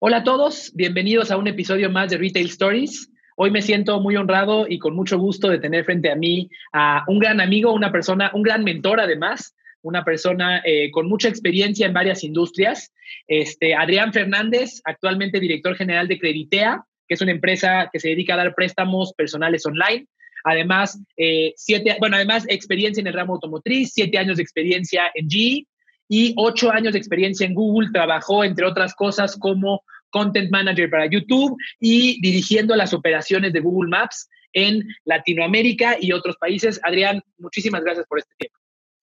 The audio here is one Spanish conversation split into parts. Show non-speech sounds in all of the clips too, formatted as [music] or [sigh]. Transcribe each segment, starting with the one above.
Hola a todos, bienvenidos a un episodio más de Retail Stories. Hoy me siento muy honrado y con mucho gusto de tener frente a mí a un gran amigo, una persona, un gran mentor además, una persona eh, con mucha experiencia en varias industrias. Este, Adrián Fernández, actualmente director general de Creditea, que es una empresa que se dedica a dar préstamos personales online. Además, eh, siete, bueno, además experiencia en el ramo automotriz, siete años de experiencia en GE y ocho años de experiencia en Google. Trabajó, entre otras cosas, como Content Manager para YouTube y dirigiendo las operaciones de Google Maps en Latinoamérica y otros países. Adrián, muchísimas gracias por este tiempo.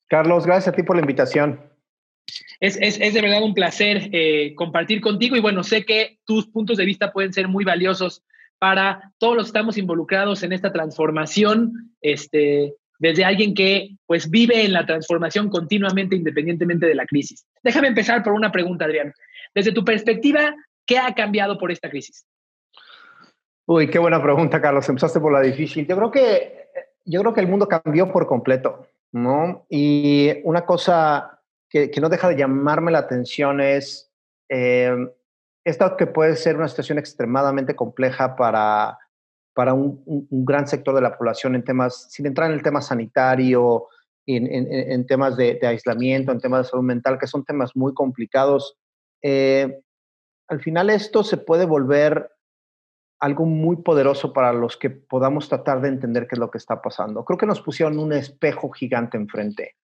Carlos, gracias a ti por la invitación. Es, es, es de verdad un placer eh, compartir contigo y bueno, sé que tus puntos de vista pueden ser muy valiosos para todos los que estamos involucrados en esta transformación, este, desde alguien que pues vive en la transformación continuamente independientemente de la crisis. Déjame empezar por una pregunta, Adrián. Desde tu perspectiva, ¿qué ha cambiado por esta crisis? Uy, qué buena pregunta, Carlos. Empezaste por la difícil. Yo creo que, yo creo que el mundo cambió por completo, ¿no? Y una cosa que, no deja de llamarme la atención es eh, esta que puede ser una situación extremadamente compleja para, para un, un, gran sector de la población en temas, sin entrar en el tema sanitario, en, en, en temas de, de, aislamiento, en temas de salud mental, que son temas muy complicados. Eh, al final esto se puede volver algo muy poderoso para los que podamos tratar de entender qué es lo que está pasando. Creo que nos pusieron un espejo gigante enfrente.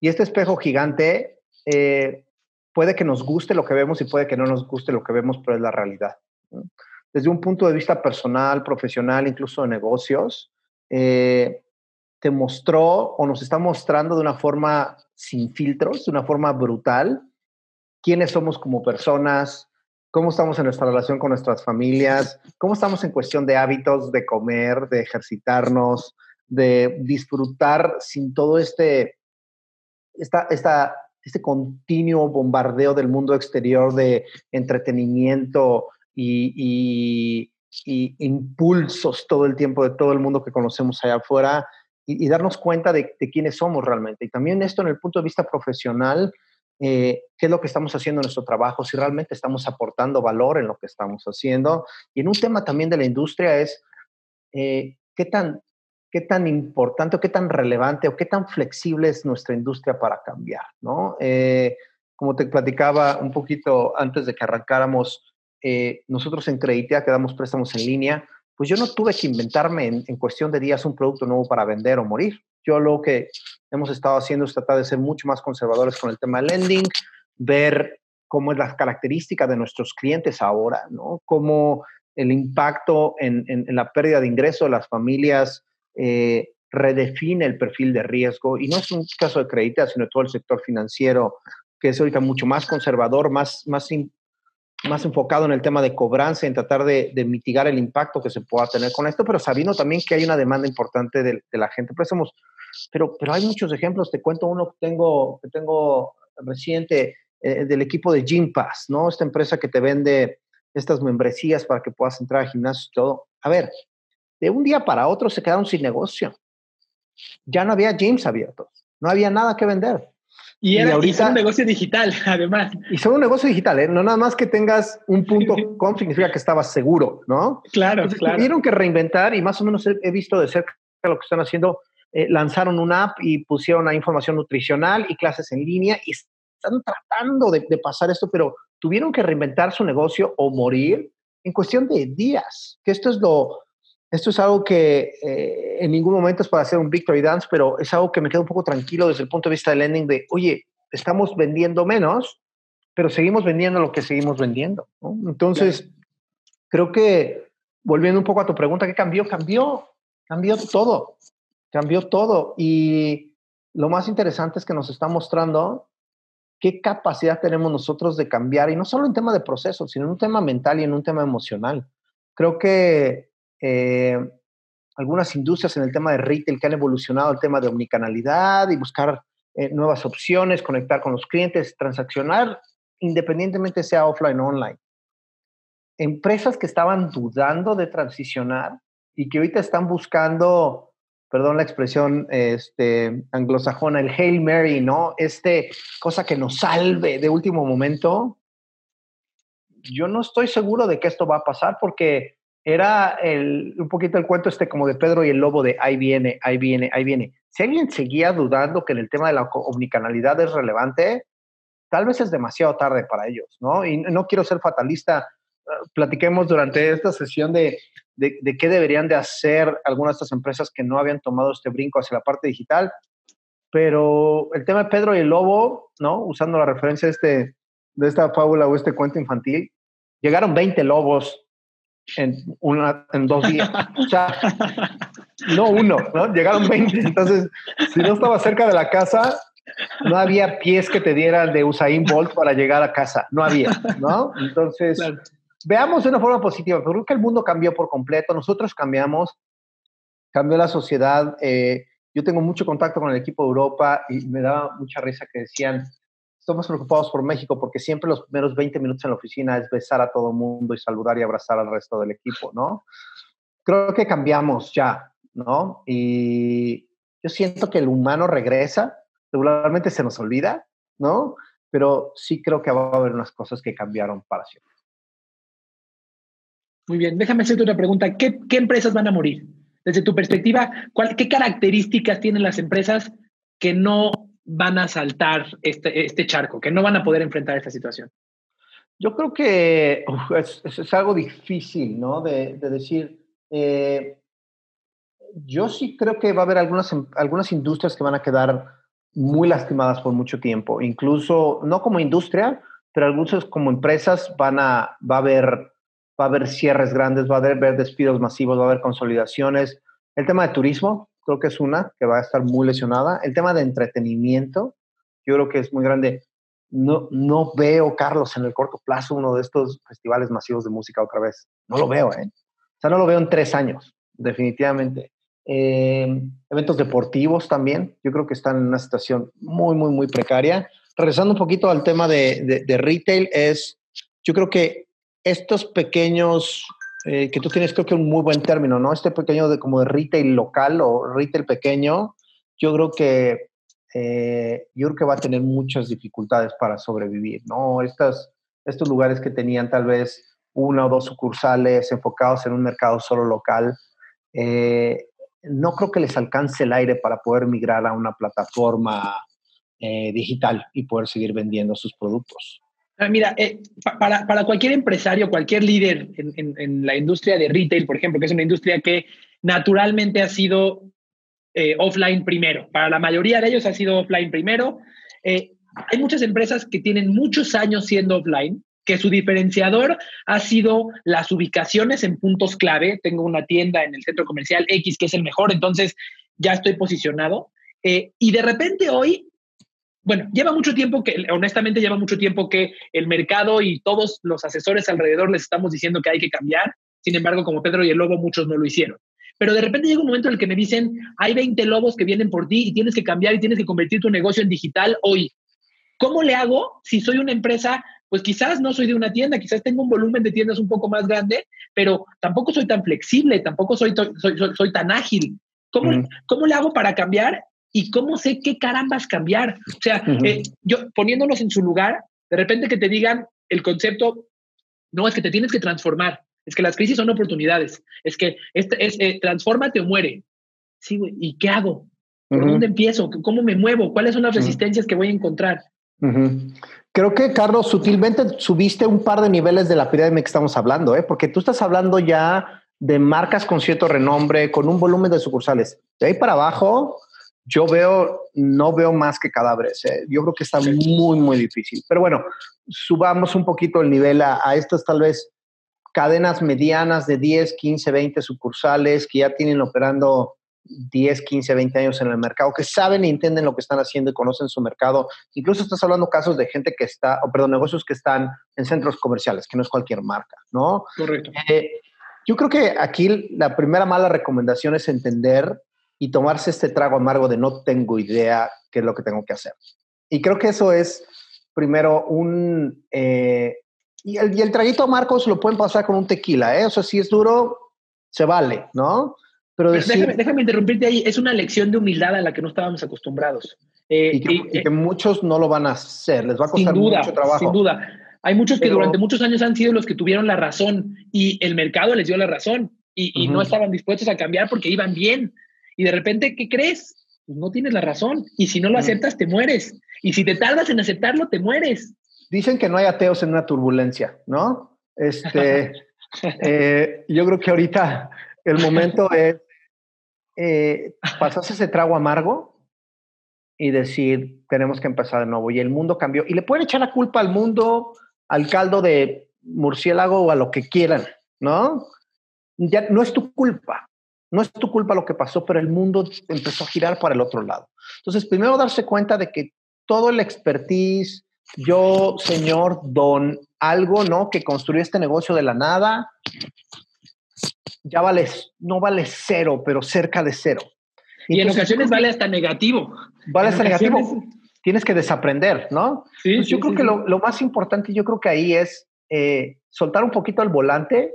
Y este espejo gigante eh, puede que nos guste lo que vemos y puede que no nos guste lo que vemos, pero es la realidad. Desde un punto de vista personal, profesional, incluso de negocios, eh, te mostró o nos está mostrando de una forma sin filtros, de una forma brutal, quiénes somos como personas, cómo estamos en nuestra relación con nuestras familias, cómo estamos en cuestión de hábitos de comer, de ejercitarnos, de disfrutar sin todo este, esta, este continuo bombardeo del mundo exterior de entretenimiento y, y, y, impulsos todo el tiempo de todo el mundo que conocemos allá afuera y, y darnos cuenta de, de, quiénes somos realmente. Y también esto en el punto de vista profesional, eh, qué es lo que estamos haciendo en nuestro trabajo, si realmente estamos aportando valor en lo que estamos haciendo. Y en un tema también de la industria es eh, qué, tan, qué tan importante o qué tan relevante o qué tan flexible es nuestra industria para cambiar, ¿no? Eh, como te platicaba un poquito antes de que arrancáramos, eh, nosotros en Creditea que damos préstamos en línea, pues yo no tuve que inventarme en, en cuestión de días un producto nuevo para vender o morir. Yo lo que hemos estado haciendo es tratar de ser mucho más conservadores con el tema del lending, ver cómo es la característica de nuestros clientes ahora, ¿no? Cómo el impacto en, en, en la pérdida de ingresos de las familias eh, redefine el perfil de riesgo. Y no es un caso de crédito, sino todo el sector financiero, que es ahorita mucho más conservador, más, más, más enfocado en el tema de cobranza, en tratar de, de, mitigar el impacto que se pueda tener con esto, pero sabiendo también que hay una demanda importante de, de la gente. Pues somos pero, pero hay muchos ejemplos, te cuento uno que tengo, que tengo reciente eh, del equipo de Gym Pass, ¿no? Esta empresa que te vende estas membresías para que puedas entrar al gimnasio y todo. A ver, de un día para otro se quedaron sin negocio. Ya no había gyms abiertos, no había nada que vender. Y, era, y ahorita, y son un negocio digital, [laughs] además. Y son un negocio digital, ¿eh? No nada más que tengas un punto com significa que estabas seguro, ¿no? Claro, Entonces, claro. Tuvieron que reinventar y más o menos he, he visto de cerca lo que están haciendo eh, lanzaron una app y pusieron la información nutricional y clases en línea y están tratando de, de, pasar esto, pero tuvieron que reinventar su negocio o morir en cuestión de días. Que esto es lo, esto es algo que eh, en ningún momento es para hacer un victory dance, pero es algo que me queda un poco tranquilo desde el punto de vista del lending de, oye, estamos vendiendo menos, pero seguimos vendiendo lo que seguimos vendiendo. ¿no? Entonces, claro. creo que volviendo un poco a tu pregunta, ¿qué cambió? Cambió, cambió todo cambió todo y lo más interesante es que nos está mostrando qué capacidad tenemos nosotros de cambiar, y no solo en tema de procesos, sino en un tema mental y en un tema emocional. Creo que eh, algunas industrias en el tema de retail que han evolucionado el tema de omnicanalidad y buscar eh, nuevas opciones, conectar con los clientes, transaccionar, independientemente sea offline o online. Empresas que estaban dudando de transicionar y que ahorita están buscando perdón la expresión este, anglosajona, el Hail Mary, ¿no? Este cosa que nos salve de último momento, yo no estoy seguro de que esto va a pasar porque era el, un poquito el cuento este como de Pedro y el Lobo de ahí viene, ahí viene, ahí viene. Si alguien seguía dudando que en el tema de la omnicanalidad es relevante, tal vez es demasiado tarde para ellos, ¿no? Y no quiero ser fatalista. Platiquemos durante esta sesión de, de, qué deberían de hacer algunas de estas empresas que no habían tomado este brinco hacia la parte digital. Pero el tema de Pedro y el Lobo, ¿no? Usando la referencia este, de esta fábula o este cuento infantil, llegaron 20 lobos en, una, en dos días. O sea, no uno, ¿no? Llegaron 20. Entonces, si no estaba cerca de la casa, no había pies que te dieran de Usain Bolt para llegar a casa. No había, ¿no? Entonces, veamos de una forma positiva. Creo que el mundo cambió por completo. Nosotros cambiamos, cambió la sociedad. Eh, yo tengo mucho contacto con el equipo de Europa y me daba mucha risa que decían, estamos preocupados por México porque siempre los primeros 20 minutos en la oficina es besar a todo mundo y saludar y abrazar al resto del equipo, ¿no? Creo que cambiamos ya, ¿no? Y yo siento que el humano regresa, regularmente se nos olvida, ¿no? Pero sí creo que va a haber unas cosas que cambiaron para siempre. Muy bien, déjame hacerte otra pregunta. ¿Qué, qué empresas van a morir? Desde tu perspectiva, ¿cuál, ¿qué características tienen las empresas que no van a saltar este, este charco, que no van a poder enfrentar esta situación? Yo creo que es, es, algo difícil, ¿no? De, de decir, eh, yo sí creo que va a haber algunas, algunas industrias que van a quedar muy lastimadas por mucho tiempo, incluso no como industria, pero algunas como empresas van a, va a haber, va a haber cierres grandes, va a haber despidos masivos, va a haber consolidaciones. El tema de turismo, creo que es una que va a estar muy lesionada. El tema de entretenimiento, yo creo que es muy grande. No, no veo, Carlos, en el corto plazo uno de estos festivales masivos de música otra vez. No lo veo, ¿eh? O sea, no lo veo en tres años, definitivamente. Eh, eventos deportivos también, yo creo que están en una situación muy, muy, muy precaria. Regresando un poquito al tema de, de, de retail, es, yo creo que estos pequeños eh, que tú tienes creo que un muy buen término, ¿no? Este pequeño de como de retail local o retail pequeño, yo creo que eh, que va a tener muchas dificultades para sobrevivir, ¿no? Estos lugares que tenían tal vez una o dos sucursales enfocados en un mercado solo local, eh, no creo que les alcance el aire para poder migrar a una plataforma eh, digital y poder seguir vendiendo sus productos. Ah, mira, eh, para, cualquier empresario, cualquier líder en, la industria de retail, por ejemplo, que es una industria que naturalmente ha sido eh, offline primero, para la mayoría de ellos ha sido offline primero. Eh, hay muchas empresas que tienen muchos años siendo offline, que su diferenciador ha sido las ubicaciones en puntos clave. Tengo una tienda en el centro comercial X que es el mejor, entonces ya estoy posicionado. Y de repente hoy bueno, lleva mucho tiempo que, honestamente, lleva mucho tiempo que el mercado y todos los asesores alrededor les estamos diciendo que hay que cambiar. Sin embargo, como Pedro y el Lobo, muchos no lo hicieron. Pero de repente llega un momento en el que me dicen, hay 20 lobos que vienen por ti y tienes que cambiar y tienes que convertir tu negocio en digital hoy. ¿Cómo le hago si soy una empresa? Pues quizás no soy de una tienda, quizás tengo un volumen de tiendas un poco más grande, pero tampoco soy tan flexible, tampoco soy, soy, soy, soy tan ágil. ¿Cómo. ¿Cómo le hago para cambiar y cómo sé qué carambas cambiar. O sea, uh -huh. eh, yo poniéndonos en su lugar, de repente que te digan el concepto, no, es que te tienes que transformar, es que las crisis son oportunidades, es que este, es, eh, transfórmate o muere. Sí, güey, ¿y qué hago? ¿Por uh -huh. dónde empiezo? ¿Cómo me muevo? ¿Cuáles son las resistencias que voy a encontrar? Creo que, Carlos, sutilmente subiste un par de niveles de la pirámide que estamos hablando, ¿eh? porque tú estás hablando ya de marcas con cierto renombre, con un volumen de sucursales. De ahí para abajo, yo veo, no veo más que cadáveres. ¿eh? Yo creo que está muy, muy difícil. Pero bueno, subamos un poquito el nivel a, a, estas tal vez cadenas medianas de 10, 15, 20 sucursales que ya tienen operando 10, 15, 20 años en el mercado, que saben y entienden lo que están haciendo y conocen su mercado. Incluso estás hablando casos de gente que está, o perdón, negocios que están en centros comerciales, que no es cualquier marca, ¿no? Correcto. Eh, yo creo que aquí la primera mala recomendación es entender y tomarse este trago amargo de no tengo idea qué es lo que tengo que hacer. Y creo que eso es, primero, un... Eh, y, el, y, el, traguito Marcos lo pueden pasar con un tequila, ¿eh? O sea, si es duro, se vale, ¿no? Pero decir, déjame, déjame, interrumpirte ahí, es una lección de humildad a la que no estábamos acostumbrados. Eh, y, que, y, y, que, muchos no lo van a hacer, les va a costar duda, mucho trabajo. Sin duda. Hay muchos que durante muchos años han sido los que tuvieron la razón y el mercado les dio la razón y, no estaban dispuestos a cambiar porque iban bien. Y de repente, ¿qué crees? Pues no tienes la razón. Y si no lo aceptas, te mueres. Y si te tardas en aceptarlo, te mueres. Dicen que no hay ateos en una turbulencia, ¿no? Este, [laughs] eh, yo creo que ahorita el momento [laughs] es eh, pasarse ese trago amargo y decir, tenemos que empezar de nuevo. Y el mundo cambió. Y le pueden echar la culpa al mundo, al caldo de murciélago o a lo que quieran, ¿no? Ya no es tu culpa. No es tu culpa lo que pasó, pero el mundo empezó a girar para el otro lado. Entonces, primero darse cuenta de que todo el expertise, yo, señor, don, algo, ¿no? Que construyó este negocio de la nada, ya vale, no vale cero, pero cerca de cero. Y en ocasiones vale hasta negativo. Vale hasta negativo. Tienes que desaprender, ¿no? Sí, yo creo que lo, más importante, yo creo que ahí es eh, soltar un poquito el volante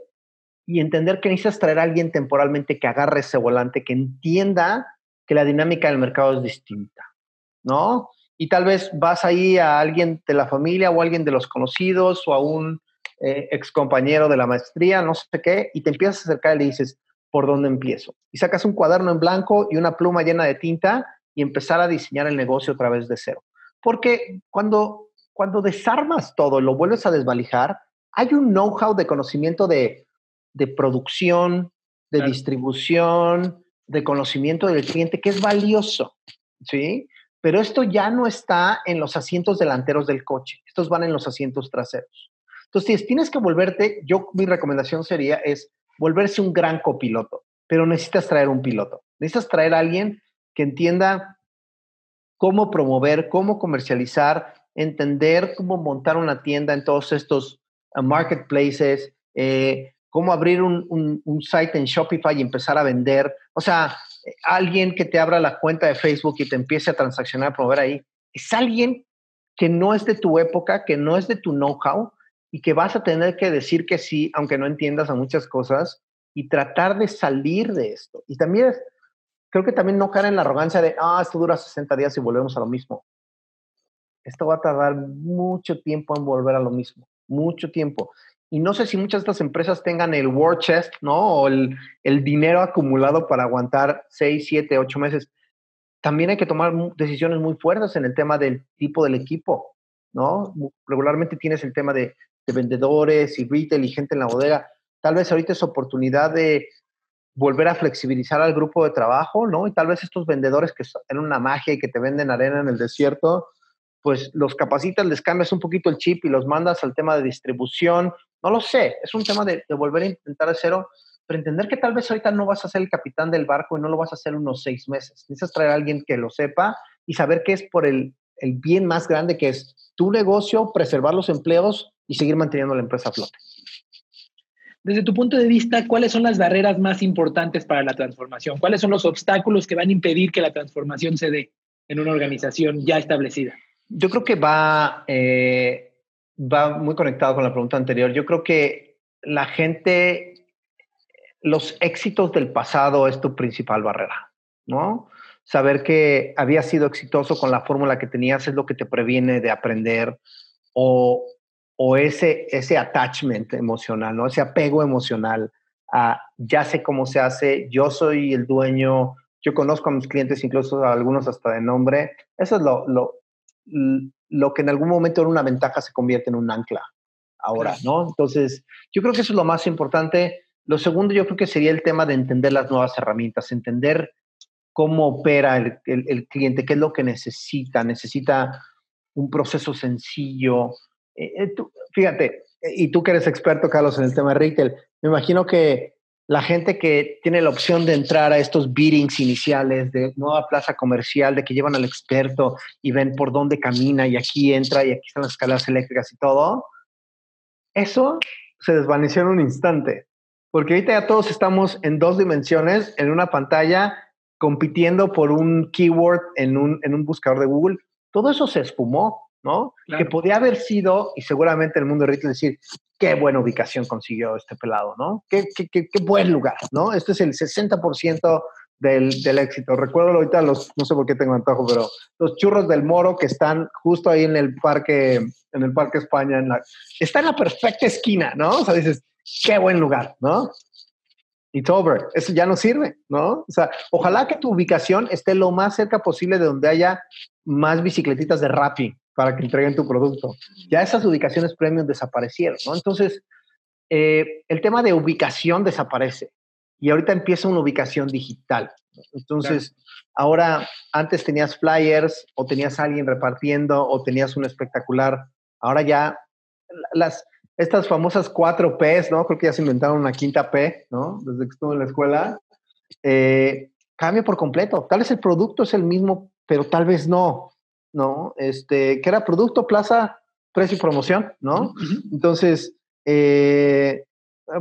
y entender que necesitas traer a alguien temporalmente que agarre ese volante, que entienda que la dinámica del mercado es distinta, ¿no? Y tal vez vas ahí a alguien de la familia o a alguien de los conocidos o a un eh, ex compañero de la maestría, no sé qué, y te empiezas a acercar y le dices, ¿por dónde empiezo? Y sacas un cuaderno en blanco y una pluma llena de tinta y empezar a diseñar el negocio otra vez de cero. Porque cuando, cuando desarmas todo y lo vuelves a desvalijar, hay un know-how de conocimiento de, de producción, de distribución, de conocimiento del cliente que es valioso, ¿sí? Pero esto ya no está en los asientos delanteros del coche, estos van en los asientos traseros. Entonces, si tienes que volverte, yo mi recomendación sería es volverse un gran copiloto, pero necesitas traer un piloto. Necesitas traer a alguien que entienda cómo promover, cómo comercializar, entender cómo montar una tienda en todos estos uh, marketplaces, eh, cómo abrir un, un, site en Shopify y empezar a vender. O sea, alguien que te abra la cuenta de Facebook y te empiece a transaccionar, a promover ahí. Es alguien que no es de tu época, que no es de tu know-how, y que vas a tener que decir que sí, aunque no entiendas a muchas cosas, y tratar de salir de esto. Y también creo que también no caer en la arrogancia de, ah, esto dura 60 días y volvemos a lo mismo. Esto va a tardar mucho tiempo en volver a lo mismo, mucho tiempo. Y no sé si muchas de estas empresas tengan el war chest, ¿no? O el, el dinero acumulado para aguantar 6, 7, 8 meses. También hay que tomar decisiones muy fuertes en el tema del tipo del equipo, ¿no? Regularmente tienes el tema de de vendedores y retail y gente en la bodega, tal vez ahorita es oportunidad de volver a flexibilizar al grupo de trabajo, ¿no? Y tal vez estos vendedores que en una magia y que te venden arena en el desierto, pues los capacitas, les cambias un poquito el chip y los mandas al tema de distribución. No lo sé, es un tema de, volver a intentar de cero, pero entender que tal vez ahorita no vas a ser el capitán del barco y no lo vas a hacer unos seis meses. Necesitas traer a alguien que lo sepa y saber que es por el, el bien más grande que es tu negocio, preservar los empleos y seguir manteniendo la empresa a flote. Desde tu punto de vista, ¿cuáles son las barreras más importantes para la transformación? ¿Cuáles son los obstáculos que van a impedir que la transformación se dé en una organización ya establecida? Yo creo que va, eh, va muy conectado con la pregunta anterior. Yo creo que la gente, los éxitos del pasado es tu principal barrera, ¿no? Saber que había sido exitoso con la fórmula que tenías es lo que te previene de aprender o, o ese, ese attachment emocional, ¿no? Ese apego emocional a ya sé cómo se hace, yo soy el dueño, yo conozco a mis clientes, incluso a algunos hasta de nombre. Eso es lo, lo, lo que en algún momento era una ventaja se convierte en un ancla ahora, ¿no? Entonces, yo creo que eso es lo más importante. Lo segundo, yo creo que sería el tema de entender las nuevas herramientas, entender cómo opera el, el cliente, qué es lo que necesita. Necesita un proceso sencillo, eh, eh, fíjate, y tú que eres experto, Carlos, en el tema de retail, me imagino que la gente que tiene la opción de entrar a estos biddings iniciales de nueva plaza comercial, de que llevan al experto y ven por dónde camina y aquí entra y aquí están las escaleras eléctricas y todo, eso se desvaneció en un instante. Porque ahorita ya todos estamos en dos dimensiones, en una pantalla, compitiendo por un keyword en un, en un buscador de Google. Todo eso se espumó. ¿No? Que podía haber sido, y seguramente el mundo de retail decir, qué buena ubicación consiguió este pelado, ¿no? Qué, qué, qué, buen lugar, ¿no? Este es el 60% del, del, éxito. Recuerdo ahorita los, no sé por qué tengo antojo, pero los churros del Moro que están justo ahí en el parque, en el Parque España, en la, está en la perfecta esquina, ¿no? O sea, dices, qué buen lugar, ¿no? It's over. Eso ya no sirve, ¿no? O sea, ojalá que tu ubicación esté lo más cerca posible de donde haya más bicicletitas de Rappi para que entreguen tu producto. Ya esas ubicaciones premium desaparecieron, ¿no? Entonces, eh, el tema de ubicación desaparece y ahorita empieza una ubicación digital. Entonces, ahora antes tenías flyers o tenías a alguien repartiendo o tenías un espectacular. Ahora ya las, estas famosas cuatro Ps, ¿no? Creo que ya se inventaron una quinta P, ¿no? Desde que estuve en la escuela. Eh, cambia por completo. Tal vez el producto es el mismo, pero tal vez no, ¿no? Este, que era producto, plaza, precio y promoción, ¿no? Entonces, eh,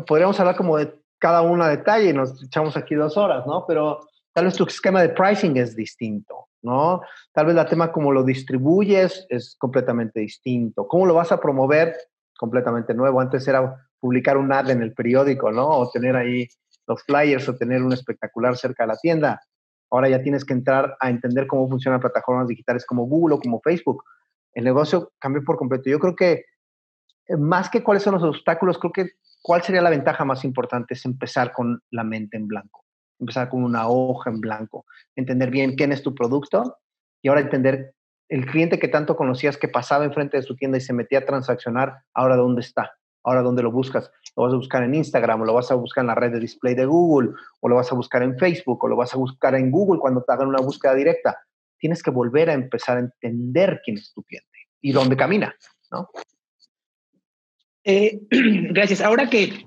podríamos hablar como de cada una detalle y nos echamos aquí dos horas, ¿no? Pero tal vez tu esquema de pricing es distinto, ¿no? Tal vez la tema como lo distribuyes es completamente distinto. ¿Cómo lo vas a promover? Completamente nuevo. Antes era publicar un ad en el periódico, ¿no? O tener ahí los flyers o tener un espectacular cerca de la tienda. Ahora ya tienes que entrar a entender cómo funcionan plataformas digitales como Google o como Facebook. El negocio cambió por completo. Yo creo que eh, más que cuáles son los obstáculos, creo que ¿Cuál sería la ventaja más importante? Es empezar con la mente en blanco, empezar con una hoja en blanco, entender bien quién es tu producto y ahora entender el cliente que tanto conocías que pasaba enfrente de su tienda y se metía a transaccionar, ahora dónde está, ahora dónde lo buscas. Lo vas a buscar en Instagram, o lo vas a buscar en la red de display de Google, o lo vas a buscar en Facebook, o lo vas a buscar en Google cuando te hagan una búsqueda directa. Tienes que volver a empezar a entender quién es tu cliente y dónde camina, ¿no? Eh, [clears throat] gracias. Ahora que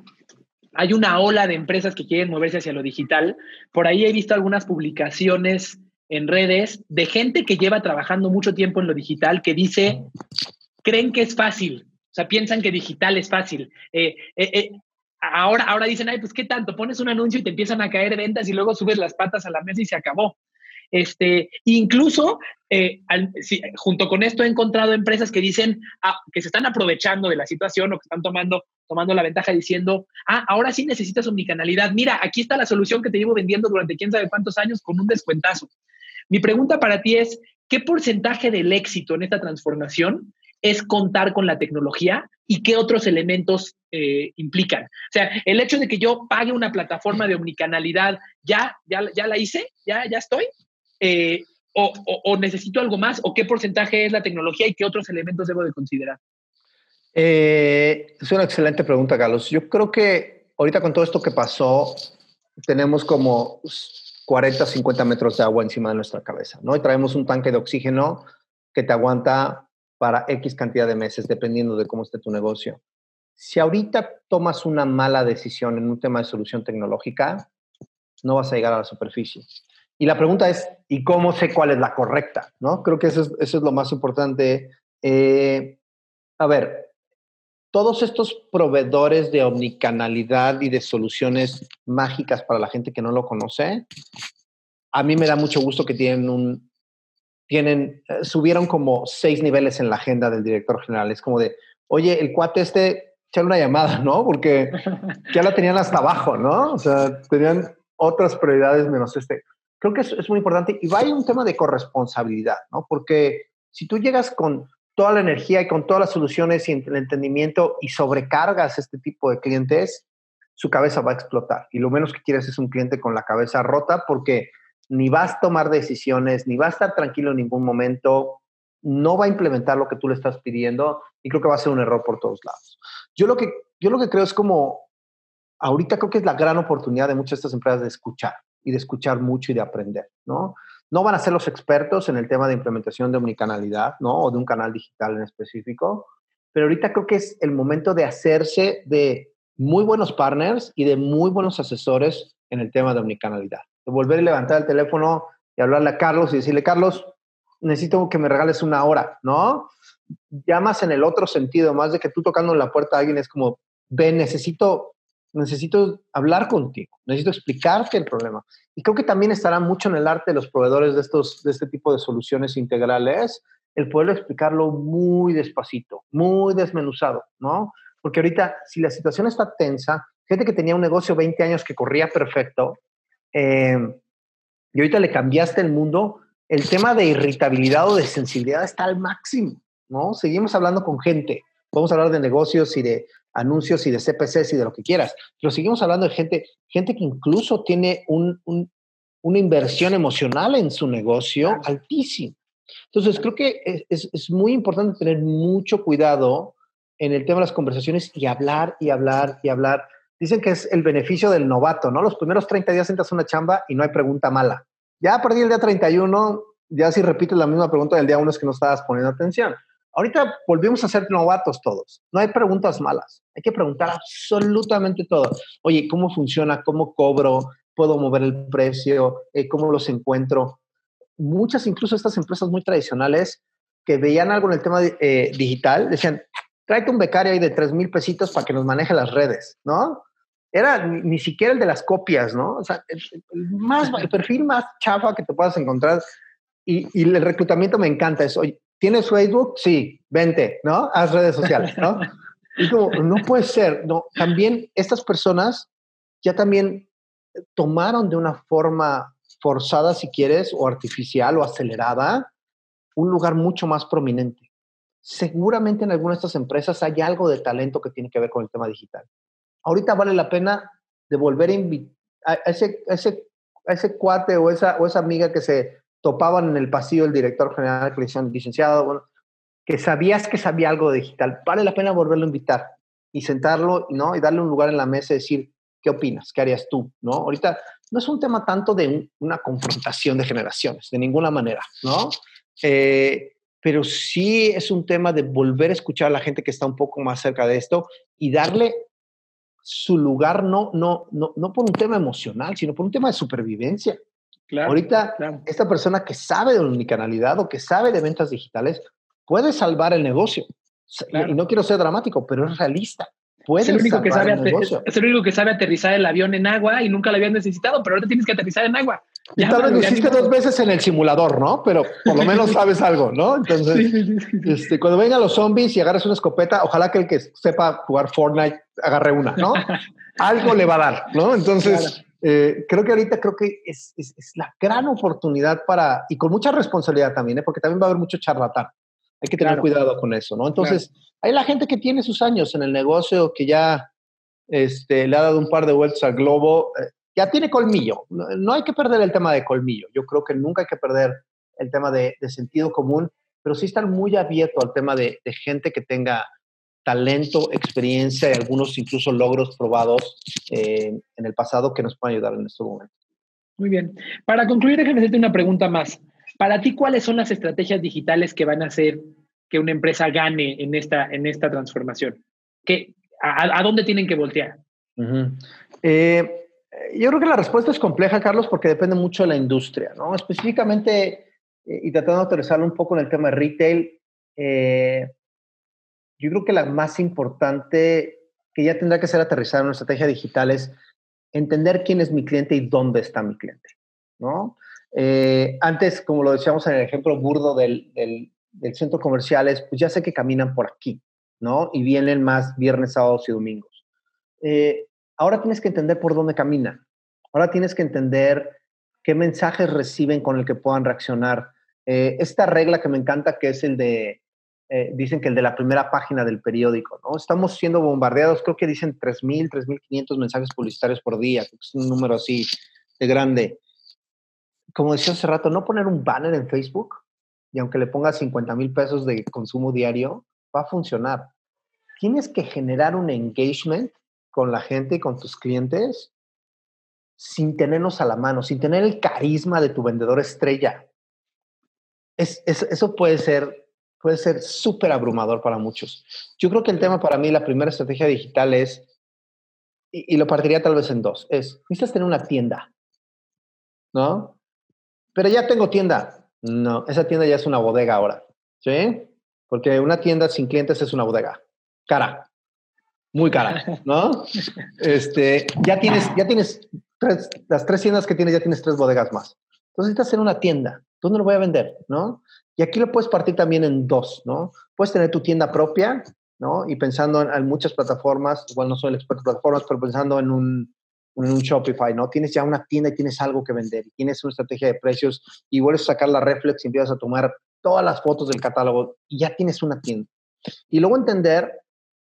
hay una ola de empresas que quieren moverse hacia lo digital, por ahí he visto algunas publicaciones en redes de gente que lleva trabajando mucho tiempo en lo digital que dice, creen que es fácil, o sea, piensan que digital es fácil. Eh, eh, ahora, ahora dicen, ay, pues qué tanto, pones un anuncio y te empiezan a caer ventas y luego subes las patas a la mesa y se acabó. Este, incluso, eh, junto con esto he encontrado empresas que dicen ah, que se están aprovechando de la situación o que están tomando, tomando la ventaja diciendo, ah, ahora sí necesitas omnicanalidad. Mira, aquí está la solución que te llevo vendiendo durante quién sabe cuántos años con un descuentazo. Mi pregunta para ti es, ¿qué porcentaje del éxito en esta transformación es contar con la tecnología y qué otros elementos eh, implican. O sea, el hecho de que yo pague una plataforma de omnicanalidad, ¿ya, ya, ya la hice? ¿Ya, ya estoy? Eh, o, necesito algo más? ¿O qué porcentaje es la tecnología y qué otros elementos debo de considerar? Eh, es una excelente pregunta, Carlos. Yo creo que ahorita con todo esto que pasó, tenemos como 40, 50 metros de agua encima de nuestra cabeza, ¿no? Y traemos un tanque de oxígeno que te aguanta para X cantidad de meses, dependiendo de cómo esté tu negocio. Si ahorita tomas una mala decisión en un tema de solución tecnológica, no vas a llegar a la superficie. Y la pregunta es, ¿y cómo sé cuál es la correcta? ¿No? Creo que eso es, lo más importante. Eh, a ver, todos estos proveedores de omnicanalidad y de soluciones mágicas para la gente que no lo conoce, a mí me da mucho gusto que tienen un, tienen, eh, subieron como seis niveles en la agenda del director general. Es como de, oye, el cuate este, echar una llamada, ¿no? Porque ya la tenían hasta abajo, ¿no? O sea, tenían otras prioridades menos este creo que es, es muy importante y vaya un tema de corresponsabilidad, ¿no? Porque si tú llegas con toda la energía y con todas las soluciones y el entendimiento y sobrecargas este tipo de clientes, su cabeza va a explotar. Y lo menos que quieres es un cliente con la cabeza rota porque ni vas a tomar decisiones, ni va a estar tranquilo en ningún momento, no va a implementar lo que tú le estás pidiendo y creo que va a ser un error por todos lados. Yo lo que, yo lo que creo es como, ahorita creo que es la gran oportunidad de muchas de estas empresas de escuchar y de escuchar mucho y de aprender, ¿no? No van a ser los expertos en el tema de implementación de omnicanalidad, ¿no? O de un canal digital en específico, pero ahorita creo que es el momento de hacerse de muy buenos partners y de muy buenos asesores en el tema de omnicanalidad. De volver a levantar el teléfono y hablarle a Carlos y decirle, Carlos, necesito que me regales una hora, ¿no? Llamas en el otro sentido, más de que tú tocando la puerta a alguien es como, ven, necesito necesito hablar contigo, necesito explicarte el problema. Y creo que también estará mucho en el arte de los proveedores de, estos, de este tipo de soluciones integrales, el poder explicarlo muy despacito, muy desmenuzado, ¿no? Porque ahorita, si la situación está tensa, gente que tenía un negocio 20 años que corría perfecto, eh, y ahorita le cambiaste el mundo, el tema de irritabilidad o de sensibilidad está al máximo, ¿no? Seguimos hablando con gente, podemos hablar de negocios y de anuncios y de CPCs y de lo que quieras, pero seguimos hablando de gente, gente que incluso tiene una inversión emocional en su negocio altísima. Entonces, creo que es, es, muy importante tener mucho cuidado en el tema de las conversaciones y hablar y hablar y hablar. Dicen que es el beneficio del novato, ¿no? Los primeros 30 días entras a una chamba y no hay pregunta mala. Ya partir del día 31, ya si repites la misma pregunta del día 1 es que no estabas poniendo atención. Ahorita volvimos a ser novatos todos. No hay preguntas malas. Hay que preguntar absolutamente todo. Oye, ¿cómo funciona? ¿Cómo cobro? ¿Puedo mover el precio? Eh, ¿Cómo los encuentro? Muchas, incluso estas empresas muy tradicionales que veían algo en el tema eh, digital, decían, tráete un becario ahí de 3 mil pesitos para que nos maneje las redes, ¿no? Era ni, siquiera el de las copias, ¿no? O sea, el, más, el perfil más chafa que te puedas encontrar. Y, y el reclutamiento me encanta. Es, oye, ¿Tienes Facebook? Sí, vente, ¿no? Haz redes sociales, ¿no? [laughs] Y como, no puede ser, no. También estas personas ya también tomaron de una forma forzada, si quieres, o artificial o acelerada, un lugar mucho más prominente. Seguramente en alguna de estas empresas hay algo de talento que tiene que ver con el tema digital. Ahorita vale la pena de volver a invitar a ese, ese, a ese cuate o esa, o esa amiga que se topaban en el pasillo el director general, que le licenciado, bueno, que sabías que sabía algo de digital, vale la pena volverlo a invitar y sentarlo, ¿no? Y darle un lugar en la mesa y decir, ¿qué opinas? ¿Qué harías tú? ¿No? Ahorita no es un tema tanto de una confrontación de generaciones, de ninguna manera, ¿no? Eh, pero sí es un tema de volver a escuchar a la gente que está un poco más cerca de esto y darle su lugar no, no, no, no por un tema emocional, sino por un tema de supervivencia. Ahorita, esta persona que sabe de omnicanalidad o que sabe de ventas digitales puede salvar el negocio. Y no quiero ser dramático, pero es realista. Puede es el, único que sabe el es el único que sabe aterrizar el avión en agua y nunca lo habían necesitado, pero ahora tienes que aterrizar en agua. Y tal vez lo hiciste dos veces en el simulador, ¿no? Pero por lo menos [laughs] sabes algo, ¿no? Entonces, este, cuando vengan los zombies y agarres una escopeta, ojalá que el que sepa jugar Fortnite agarre una, ¿no? [laughs] algo le va a dar, ¿no? Entonces, eh, creo que ahorita creo que es, es, la gran oportunidad para, y con mucha responsabilidad también, ¿eh? porque también va a haber mucho charlatán. Hay que tener cuidado con eso, ¿no? Entonces, hay la gente que tiene sus años en el negocio, que ya este, le ha dado un par de vueltas al globo, eh, ya tiene colmillo. No, hay que perder el tema de colmillo. Yo creo que nunca hay que perder el tema de, de sentido común, pero sí estar muy abierto al tema de, de gente que tenga talento, experiencia y algunos incluso logros probados eh, en el pasado que nos pueden ayudar en este momento. Muy bien. Para concluir, déjame hacerte una pregunta más. Para ti, ¿cuáles son las estrategias digitales que van a hacer que una empresa gane en esta, en esta transformación? ¿Qué, a, dónde tienen que voltear? Eh, yo creo que la respuesta es compleja, Carlos, porque depende mucho de la industria, ¿no? Específicamente, eh, y tratando de aterrizarlo un poco en el tema de retail, yo creo que la más importante que ya tendrá que ser aterrizada en una estrategia digital es entender quién es mi cliente y dónde está mi cliente, ¿no? Eh, antes, como lo decíamos en el ejemplo burdo del, del, centro comercial, es, pues ya sé que caminan por aquí, ¿no? Y vienen más viernes, sábados y domingos. Eh, ahora tienes que entender por dónde caminan. Ahora tienes que entender qué mensajes reciben con el que puedan reaccionar. Eh, esta regla que me encanta, que es el de eh, dicen que el de la primera página del periódico, ¿no? Estamos siendo bombardeados, creo que dicen 3.000, 3.500 mensajes publicitarios por día, es un número así de grande. Como decía hace rato, no poner un banner en Facebook y aunque le pongas 50 mil pesos de consumo diario, va a funcionar. Tienes que generar un engagement con la gente y con tus clientes sin tenernos a la mano, sin tener el carisma de tu vendedor estrella. Es, eso puede ser puede ser súper abrumador para muchos. Yo creo que el tema para mí, la primera estrategia digital es, y, lo partiría tal vez en dos, es, necesitas tener una tienda, ¿no? Pero ya tengo tienda. No, esa tienda ya es una bodega ahora, ¿sí? Porque una tienda sin clientes es una bodega. Cara, muy cara, ¿no? Este, ya tienes, ya tienes las tres tiendas que tienes, ya tienes tres bodegas más. Entonces necesitas hacer una tienda. ¿Dónde lo voy a vender? ¿No? Y aquí lo puedes partir también en dos, ¿no? Puedes tener tu tienda propia, ¿no? Y pensando en, muchas plataformas, igual no soy el experto en plataformas, pero pensando en un, en un Shopify, ¿no? Tienes ya una tienda y tienes algo que vender, y tienes una estrategia de precios y vuelves a sacar la reflex y empiezas a tomar todas las fotos del catálogo y ya tienes una tienda. Y luego entender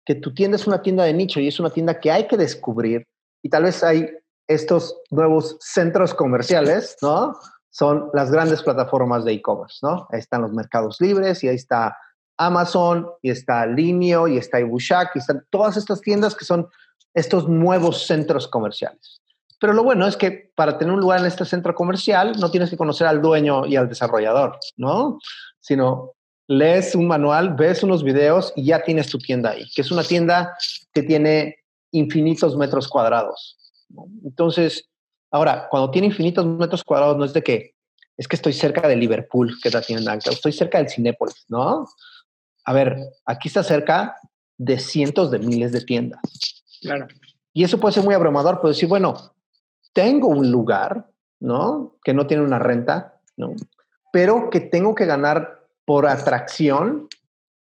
que tu tienda es una tienda de nicho y es una tienda que hay que descubrir y tal vez hay estos nuevos centros comerciales, ¿no? Son las grandes plataformas de e-commerce, ¿no? Ahí están los mercados libres y ahí está Amazon y está Linio y está Ibushak y están todas estas tiendas que son estos nuevos centros comerciales. Pero lo bueno es que para tener un lugar en este centro comercial no tienes que conocer al dueño y al desarrollador, ¿no? Sino lees un manual, ves unos videos y ya tienes tu tienda ahí, que es una tienda que tiene infinitos metros cuadrados. Entonces, ahora, cuando tiene infinitos metros cuadrados, no es de que es que estoy cerca de Liverpool, que es la tienda, estoy cerca del Cinépolis, ¿no? A ver, aquí está cerca de cientos de miles de tiendas. Claro. Y eso puede ser muy abrumador, puedo decir, bueno, tengo un lugar, ¿no? Que no tiene una renta, ¿no? Pero que tengo que ganar por atracción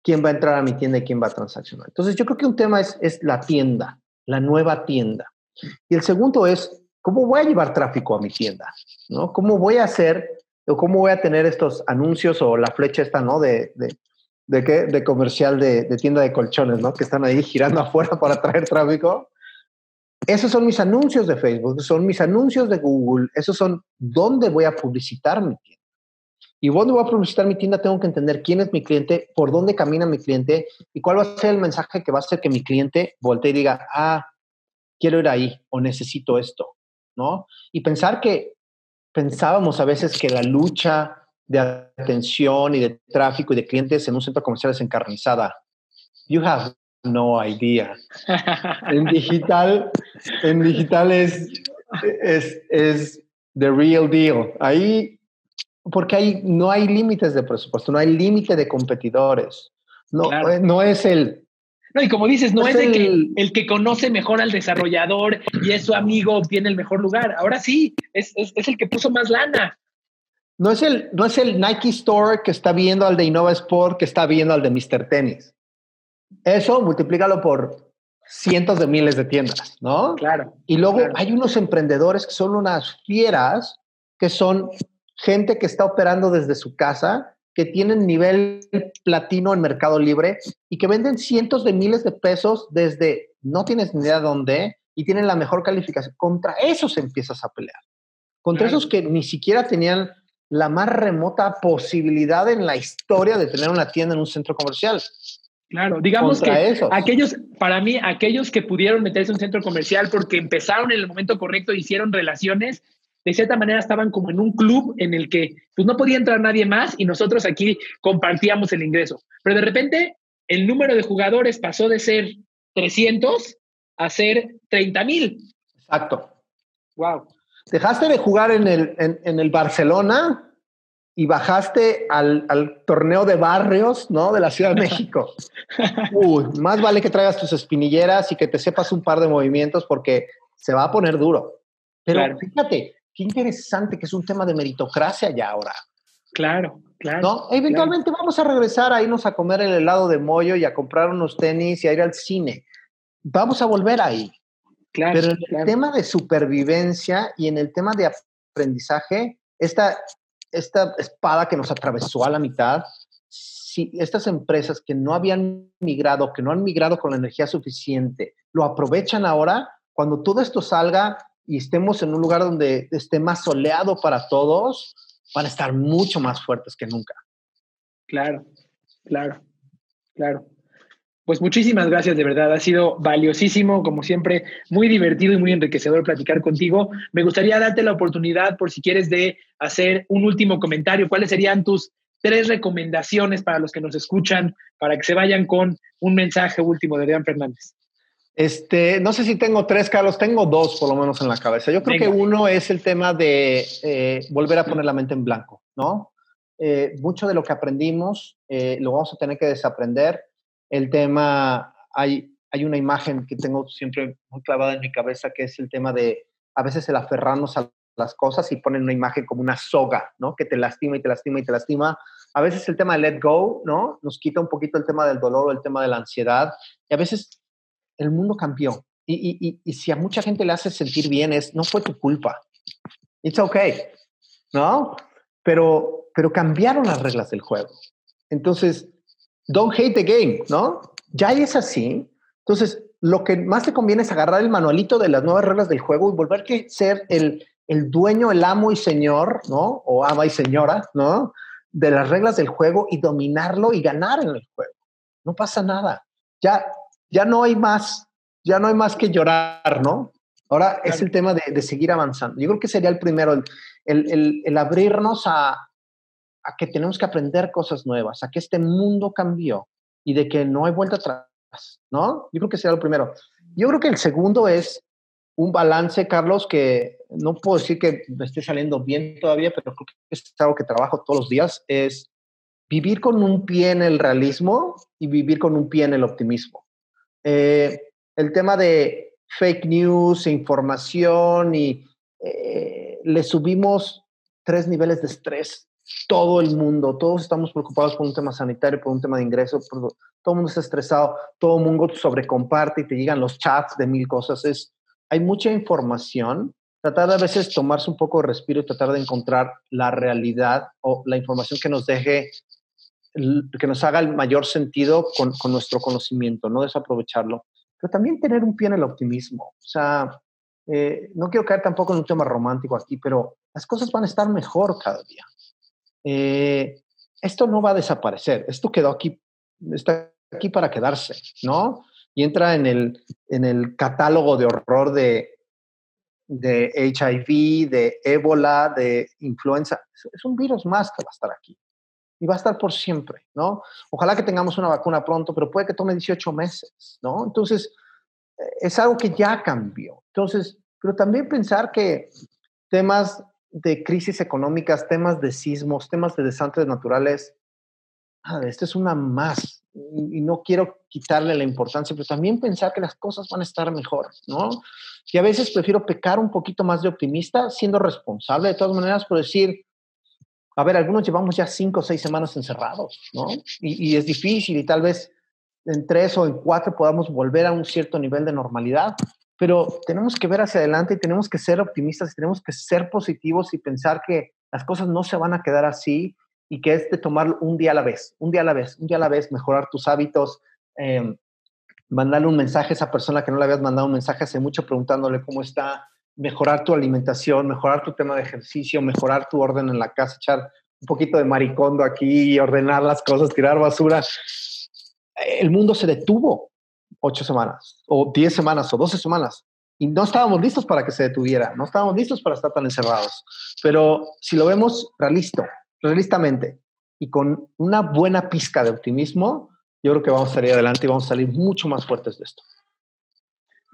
quién va a entrar a mi tienda y quién va a transaccionar. Entonces, yo creo que un tema es, es la tienda, la nueva tienda. Y el segundo es, ¿cómo voy a llevar tráfico a mi tienda? ¿No? ¿Cómo voy a hacer o cómo voy a tener estos anuncios o la flecha esta, ¿no? De, de, de, qué? de comercial de, de, tienda de colchones, ¿no? Que están ahí girando [laughs] afuera para traer tráfico. Esos son mis anuncios de Facebook, son mis anuncios de Google, esos son dónde voy a publicitar mi tienda. Y dónde voy a publicitar mi tienda, tengo que entender quién es mi cliente, por dónde camina mi cliente y cuál va a ser el mensaje que va a hacer que mi cliente voltee y diga, ah, quiero ir ahí o necesito esto, ¿no? Y pensar que pensábamos a veces que la lucha de atención y de tráfico y de clientes en un centro comercial es encarnizada. You have no idea. en digital, en digital es, es, es the real deal. Ahí, porque hay, no hay límites de presupuesto, no hay límite de competidores. No, claro. no es el... No, y como dices, no es, es el, que, el que conoce mejor al desarrollador y es su amigo obtiene el mejor lugar. Ahora sí, es, es, es el que puso más lana. No es, el, no es el Nike Store que está viendo al de Innova Sport que está viendo al de Mr. Tennis. Eso multiplícalo por cientos de miles de tiendas, ¿no? Claro. Y luego claro. hay unos emprendedores que son unas fieras, que son gente que está operando desde su casa, que tienen nivel platino en Mercado Libre y que venden cientos de miles de pesos desde no tienes ni idea dónde y tienen la mejor calificación. Contra esos empiezas a pelear. Contra claro. esos que ni siquiera tenían la más remota posibilidad en la historia de tener una tienda en un centro comercial. Claro, digamos que esos. aquellos, para mí, aquellos que pudieron meterse en un centro comercial porque empezaron en el momento correcto, hicieron relaciones, de cierta manera estaban como en un club en el que pues no podía entrar nadie más y nosotros aquí compartíamos el ingreso. Pero de repente el número de jugadores pasó de ser 300 a ser 30 mil. Exacto. Wow. Dejaste de jugar en el, en, en el Barcelona y bajaste al, al, torneo de barrios, ¿no? De la Ciudad de México. [laughs] Uy, más vale que traigas tus espinilleras y que te sepas un par de movimientos porque se va a poner duro. Pero claro. fíjate, qué interesante que es un tema de meritocracia ya ahora. Claro, claro. ¿No? Eventualmente claro. vamos a regresar a irnos a comer el helado de mollo y a comprar unos tenis y a ir al cine. Vamos a volver ahí. Claro, Pero en el tema de supervivencia y en el tema de aprendizaje, esta esta espada que nos atravesó a la mitad, si estas empresas que no habían migrado, que no han migrado con la energía suficiente, lo aprovechan ahora, cuando todo esto salga y estemos en un lugar donde esté más soleado para todos, van a estar mucho más fuertes que nunca. Claro, claro, claro. Pues muchísimas gracias, de verdad. Ha sido valiosísimo, como siempre, muy divertido y muy enriquecedor platicar contigo. Me gustaría darte la oportunidad, por si quieres, de hacer un último comentario. ¿Cuáles serían tus tres recomendaciones para los que nos escuchan, para que se vayan con un mensaje último de Adrián Fernández? Este, no sé si tengo tres, Carlos, tengo dos por lo menos en la cabeza. Yo creo Venga. que uno es el tema de eh, volver a poner la mente en blanco, ¿no? Eh, mucho de lo que aprendimos eh, lo vamos a tener que desaprender el tema, hay, hay una imagen que tengo siempre muy clavada en mi cabeza, que es el tema de a veces el aferrarnos a las cosas y ponen una imagen como una soga, ¿no? Que te lastima y te lastima y te lastima. A veces el tema de let go, ¿no? Nos quita un poquito el tema del dolor o el tema de la ansiedad. Y a veces el mundo cambió. Y, y, si a mucha gente le hace sentir bien, es, no fue tu culpa. It's okay, ¿no? Pero, pero cambiaron las reglas del juego. Entonces, don't hate the game, ¿no? Ya es así. Entonces, lo que más te conviene es agarrar el manualito de las nuevas reglas del juego y volver a ser el, el dueño, el amo y señor, ¿no? O ama y señora, ¿no? De las reglas del juego y dominarlo y ganar en el juego. No pasa nada. Ya, ya no hay más, ya no hay más que llorar, ¿no? Ahora es el tema de, seguir avanzando. Yo creo que sería el primero, el, el, el abrirnos a, a que tenemos que aprender cosas nuevas, a que este mundo cambió y de que no hay vuelta atrás, ¿no? Yo creo que sería lo primero. Yo creo que el segundo es un balance, Carlos, que no puedo decir que me esté saliendo bien todavía, pero creo que es algo que trabajo todos los días, es vivir con un pie en el realismo y vivir con un pie en el optimismo. Eh, el tema de fake news, e información y eh, le subimos tres niveles de estrés. Todo el mundo, todos estamos preocupados por un tema sanitario, por un tema de ingresos, todo el mundo está estresado, todo el mundo sobrecomparte y te llegan los chats de mil cosas. Es, hay mucha información, tratar de a veces tomarse un poco de respiro y tratar de encontrar la realidad o la información que nos deje, que nos haga el mayor sentido con, con nuestro conocimiento, no desaprovecharlo. Pero también tener un pie en el optimismo. O sea, eh, no quiero caer tampoco en un tema romántico aquí, pero las cosas van a estar mejor cada día. Eh, esto no va a desaparecer, esto quedó aquí, está aquí para quedarse, ¿no? y entra en el, en el catálogo de horror de, de HIV, de ébola, de influenza. Es un virus más que va a estar aquí y va a estar por siempre, ¿no? Ojalá que tengamos una vacuna pronto, pero puede que tome 18 meses, ¿no? Entonces, es algo que ya cambió. Entonces, pero también pensar que temas de crisis económicas, temas de sismos, temas de desastres naturales, ah, esto es una más, y no quiero quitarle la importancia, pero también pensar que las cosas van a estar mejor, ¿no? Y a veces prefiero pecar un poquito más de optimista, siendo responsable de todas maneras, por decir, a ver, algunos llevamos ya cinco o seis semanas encerrados, ¿no? Y, es difícil y tal vez en tres o en cuatro podamos volver a un cierto nivel de normalidad, pero tenemos que ver hacia adelante y tenemos que ser optimistas y tenemos que ser positivos y pensar que las cosas no se van a quedar así y que es de tomar un día a la vez, un día a la vez, un día a la vez, mejorar tus hábitos, eh, mandarle un mensaje a esa persona que no le habías mandado un mensaje hace mucho preguntándole cómo está, mejorar tu alimentación, mejorar tu tema de ejercicio, mejorar tu orden en la casa, echar un poquito de maricondo aquí, ordenar las cosas, tirar basura. El mundo se detuvo ocho semanas, o diez semanas, o doce semanas. Y no estábamos listos para que se detuviera, no estábamos listos para estar tan encerrados. Pero si lo vemos realista, realistamente y con una buena pizca de optimismo, yo creo que vamos a salir adelante y vamos a salir mucho más fuertes de esto.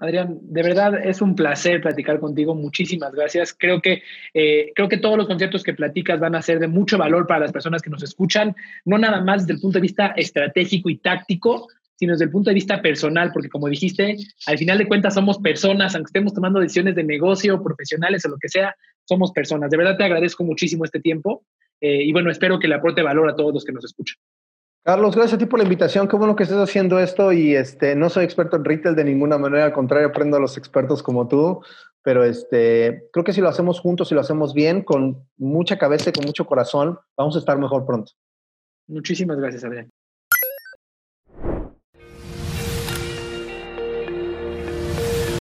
Adrián, de verdad es un placer platicar contigo. Muchísimas gracias. Creo que, eh, creo que todos los conceptos que platicas van a ser de mucho valor para las personas que nos escuchan, no nada más desde el punto de vista estratégico y táctico, sino desde el punto de vista personal, porque como dijiste, al final de cuentas somos personas, aunque estemos tomando decisiones de negocio, profesionales o lo que sea, somos personas. De verdad te agradezco muchísimo este tiempo eh, y bueno, espero que le aporte valor a todos los que nos escuchan. Carlos, gracias a ti por la invitación. Qué bueno que estés haciendo esto y este, no soy experto en retail de ninguna manera, al contrario, aprendo a los expertos como tú, pero este, creo que si lo hacemos juntos, si lo hacemos bien, con mucha cabeza y con mucho corazón, vamos a estar mejor pronto. Muchísimas gracias, Adrián.